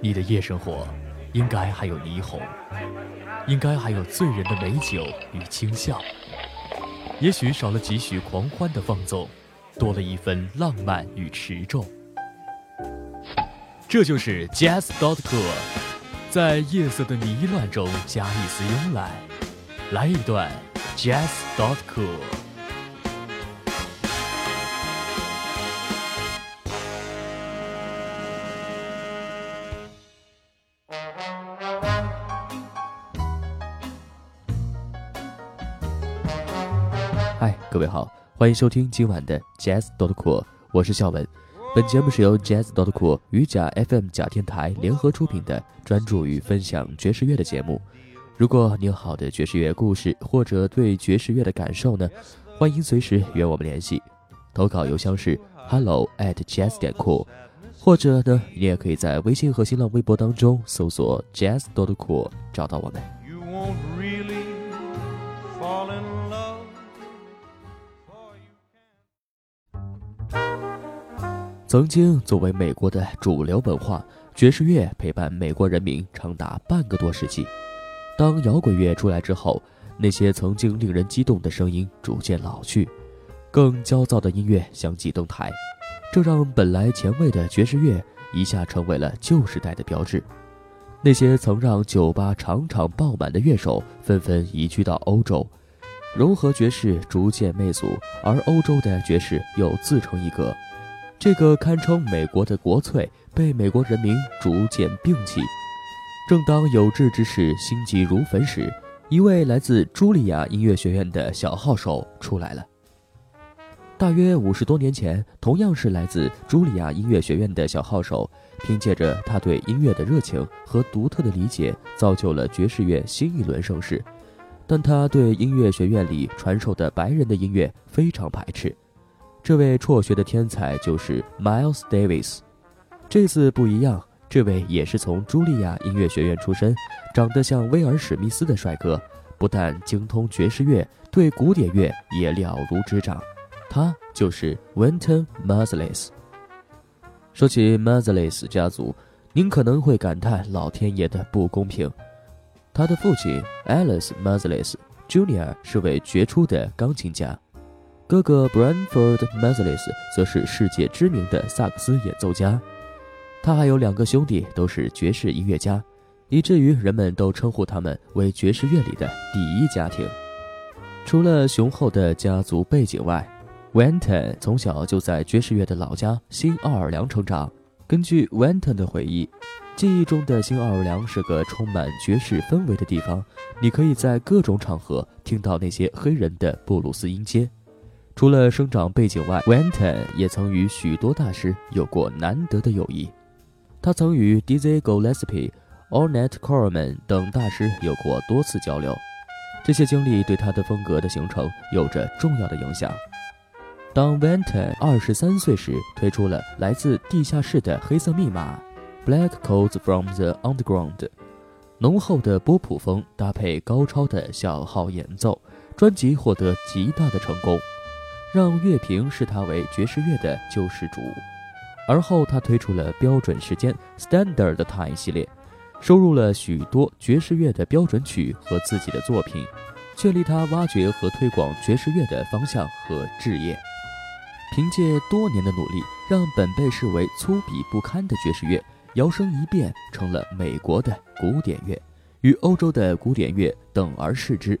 你的夜生活应该还有霓虹，应该还有醉人的美酒与轻笑，也许少了几许狂欢的放纵，多了一分浪漫与持重。这就是 Jazz dot cool，在夜色的迷乱中加一丝慵懒，来一段 Jazz dot cool。欢迎收听今晚的 Jazz dot cool，我是孝文。本节目是由 Jazz dot cool 与假 FM 假电台联合出品的，专注于分享爵士乐的节目。如果你有好的爵士乐故事或者对爵士乐的感受呢，欢迎随时与我们联系。投稿邮箱是 hello at jazz 点 cool，或者呢，你也可以在微信和新浪微博当中搜索 Jazz dot cool 找到我们。曾经作为美国的主流文化，爵士乐陪伴美国人民长达半个多世纪。当摇滚乐出来之后，那些曾经令人激动的声音逐渐老去，更焦躁的音乐相继登台，这让本来前卫的爵士乐一下成为了旧时代的标志。那些曾让酒吧场场爆满的乐手纷纷移居到欧洲，融合爵士逐渐媚俗，而欧洲的爵士又自成一格。这个堪称美国的国粹被美国人民逐渐摒弃。正当有志之士心急如焚时，一位来自茱莉亚音乐学院的小号手出来了。大约五十多年前，同样是来自茱莉亚音乐学院的小号手，凭借着他对音乐的热情和独特的理解，造就了爵士乐新一轮盛世。但他对音乐学院里传授的白人的音乐非常排斥。这位辍学的天才就是 Miles Davis，这次不一样，这位也是从茱莉亚音乐学院出身，长得像威尔史密斯的帅哥，不但精通爵士乐，对古典乐也了如指掌。他就是 Wynton Marsalis。说起 Marsalis 家族，您可能会感叹老天爷的不公平。他的父亲 Alice Marsalis Jr. 是位杰出的钢琴家。哥哥 Branford Marsalis 则是世界知名的萨克斯演奏家，他还有两个兄弟都是爵士音乐家，以至于人们都称呼他们为爵士乐里的第一家庭。除了雄厚的家族背景外，Wynton 从小就在爵士乐的老家新奥尔良成长。根据 Wynton 的回忆，记忆中的新奥尔良是个充满爵士氛围的地方，你可以在各种场合听到那些黑人的布鲁斯音阶。除了生长背景外，Wynton 也曾与许多大师有过难得的友谊。他曾与 Dizzy Gillespie、Ornette Coleman 等大师有过多次交流，这些经历对他的风格的形成有着重要的影响。当 Wynton 二十三岁时，推出了来自地下室的黑色密码《Black Codes from the Underground》，浓厚的波普风搭配高超的小号演奏，专辑获得极大的成功。让乐评视他为爵士乐的救世主。而后，他推出了标准时间 （Standard Time） 系列，收录了许多爵士乐的标准曲和自己的作品，确立他挖掘和推广爵士乐的方向和志业。凭借多年的努力，让本被视为粗鄙不堪的爵士乐摇身一变成了美国的古典乐，与欧洲的古典乐等而视之。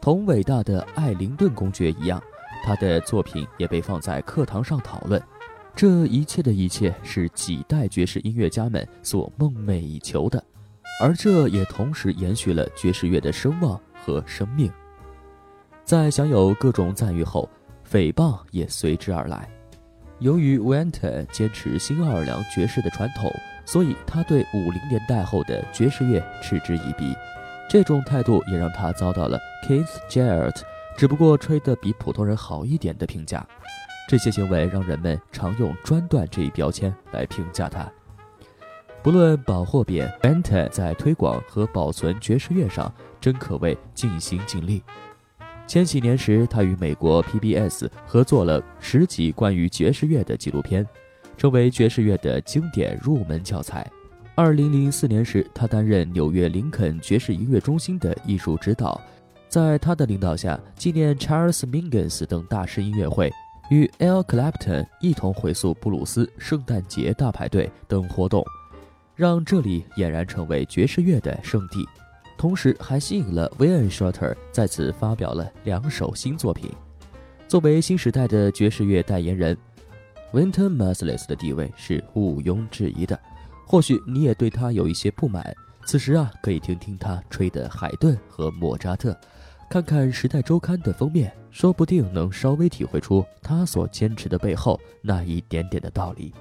同伟大的艾灵顿公爵一样。他的作品也被放在课堂上讨论，这一切的一切是几代爵士音乐家们所梦寐以求的，而这也同时延续了爵士乐的声望和生命。在享有各种赞誉后，诽谤也随之而来。由于 Wynton 坚持新奥尔良爵士的传统，所以他对五零年代后的爵士乐嗤之以鼻，这种态度也让他遭到了 Keith Jarrett。只不过吹得比普通人好一点的评价，这些行为让人们常用“专断”这一标签来评价他。不论保或贬，Benton 在推广和保存爵士乐上真可谓尽心尽力。千禧年时，他与美国 PBS 合作了十集关于爵士乐的纪录片，成为爵士乐的经典入门教材。二零零四年时，他担任纽约林肯爵士音乐中心的艺术指导，在他的领导下，纪念 Charles Mingus 等大师音乐会，与 L. Clapton 一同回溯布鲁斯圣诞节大排队等活动，让这里俨然成为爵士乐的圣地。同时，还吸引了 v i a n Shorter 在此发表了两首新作品。作为新时代的爵士乐代言人，Winter Marsalis 的地位是毋庸置疑的。或许你也对他有一些不满，此时啊，可以听听他吹的海顿和莫扎特，看看《时代周刊》的封面，说不定能稍微体会出他所坚持的背后那一点点的道理。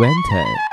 Winter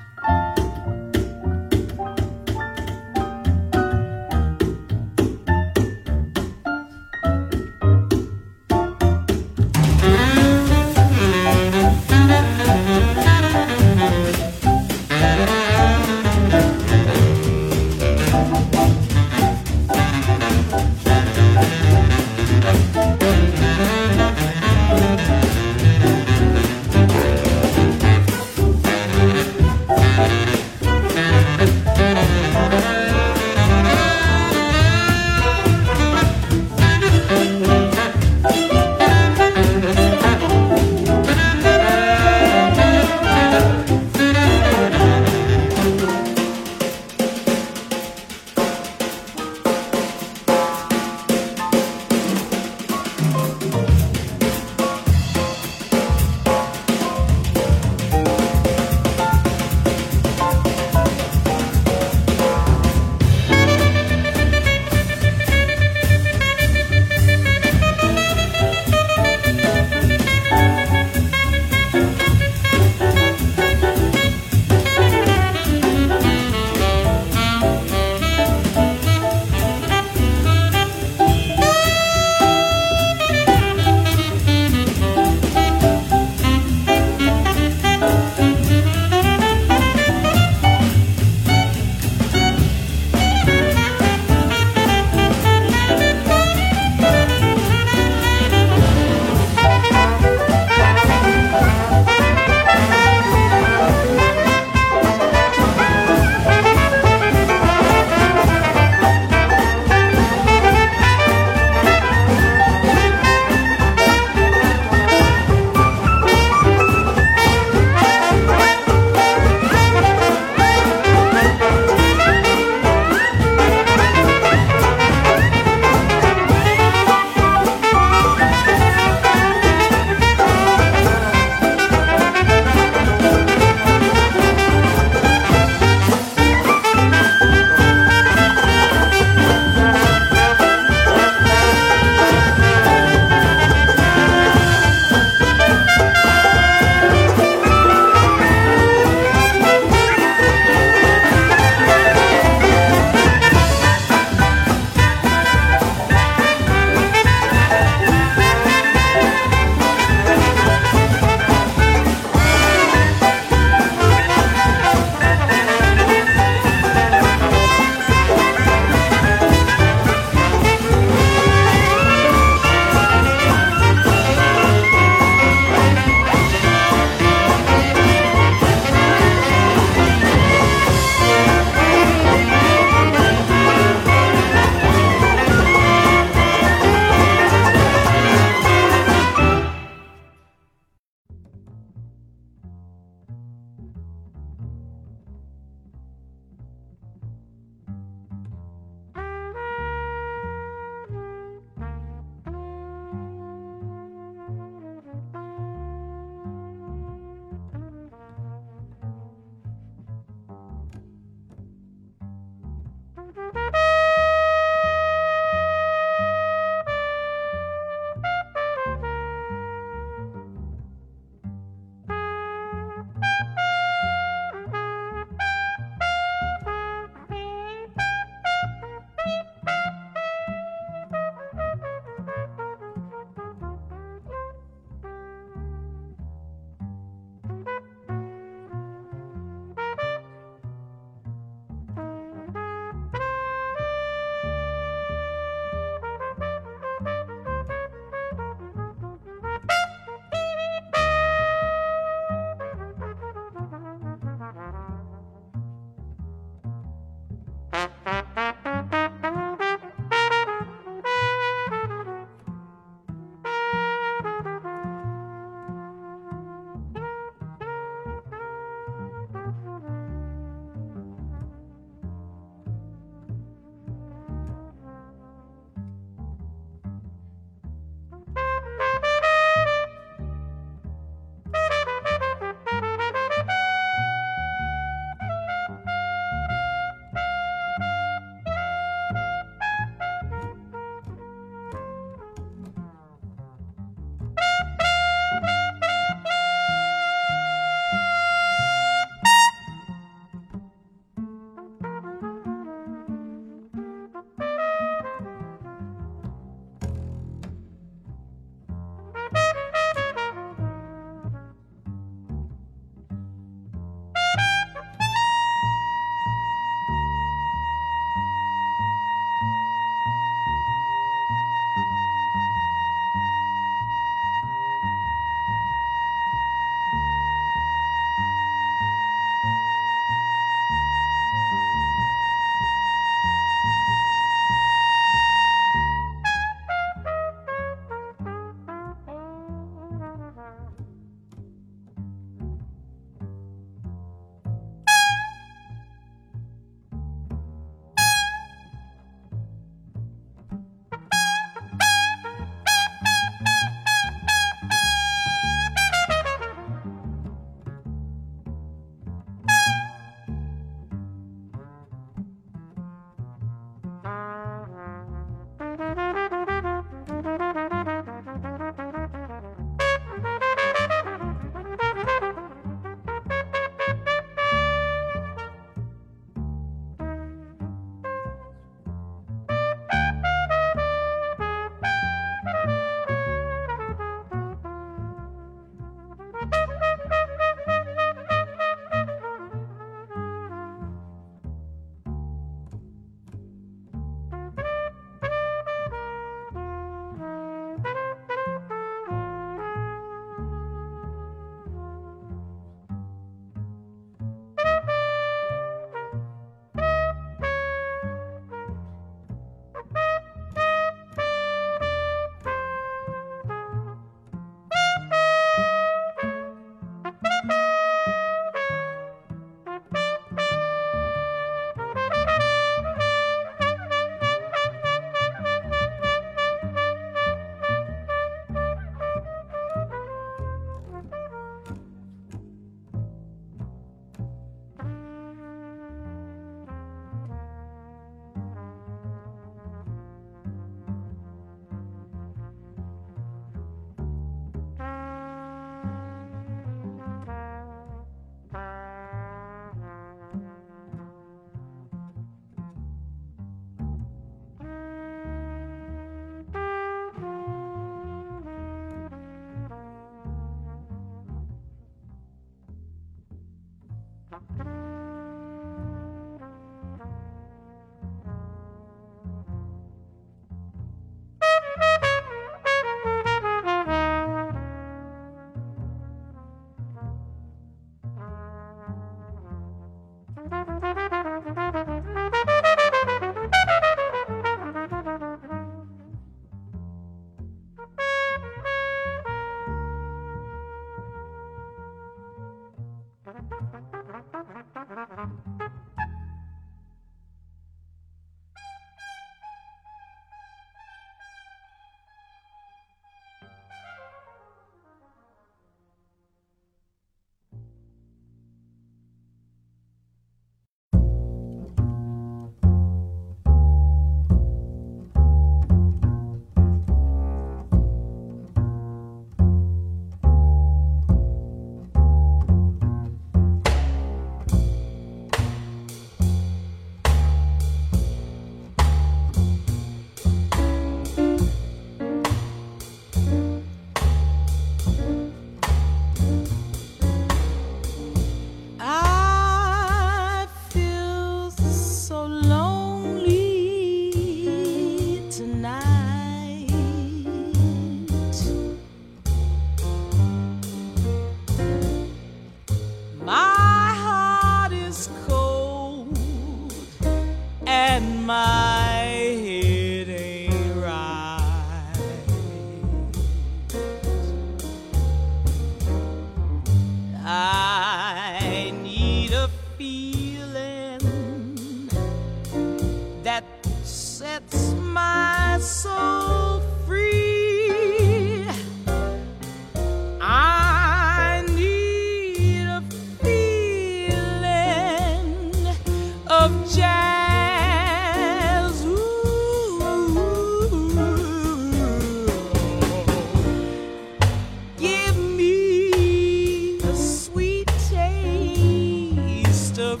of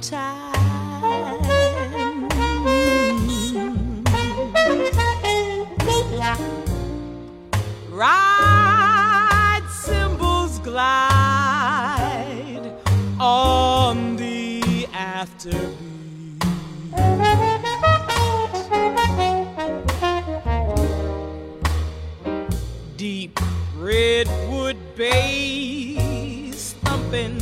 time. Ride cymbals glide on the afterbeat. deep redwood bass thumping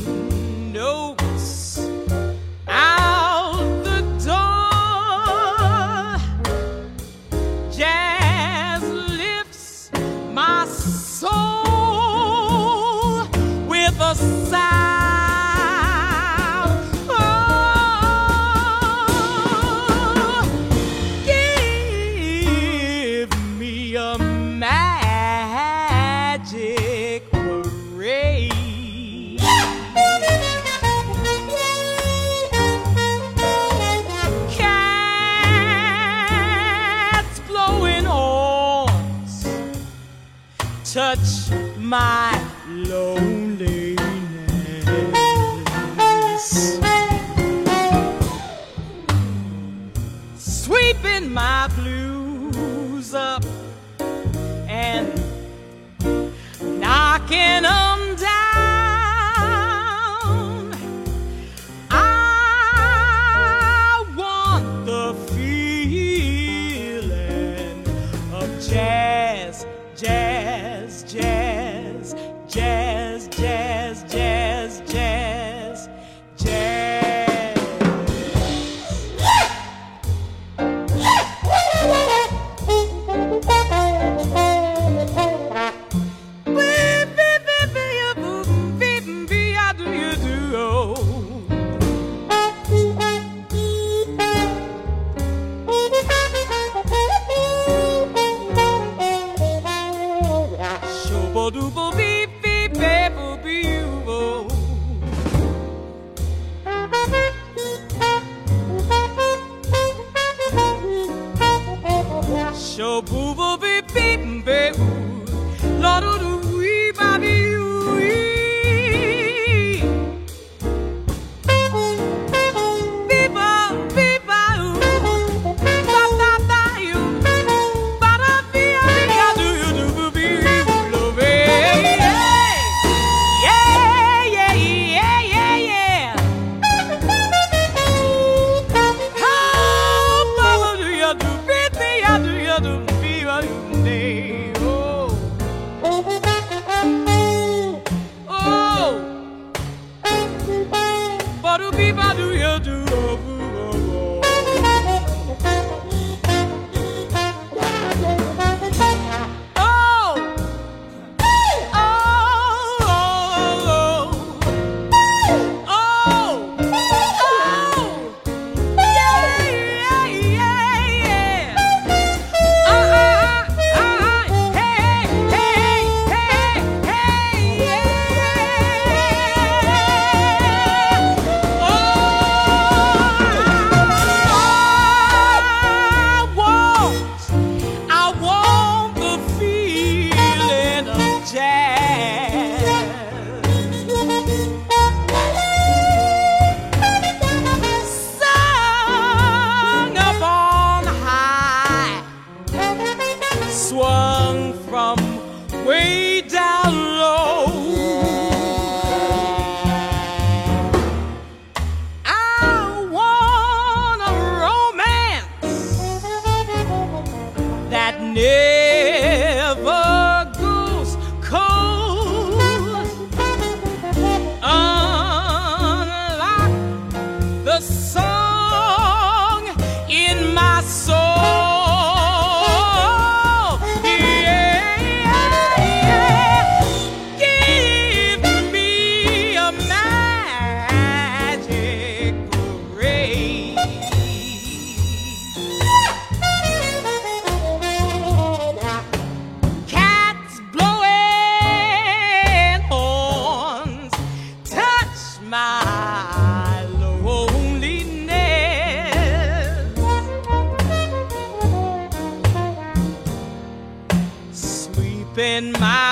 in my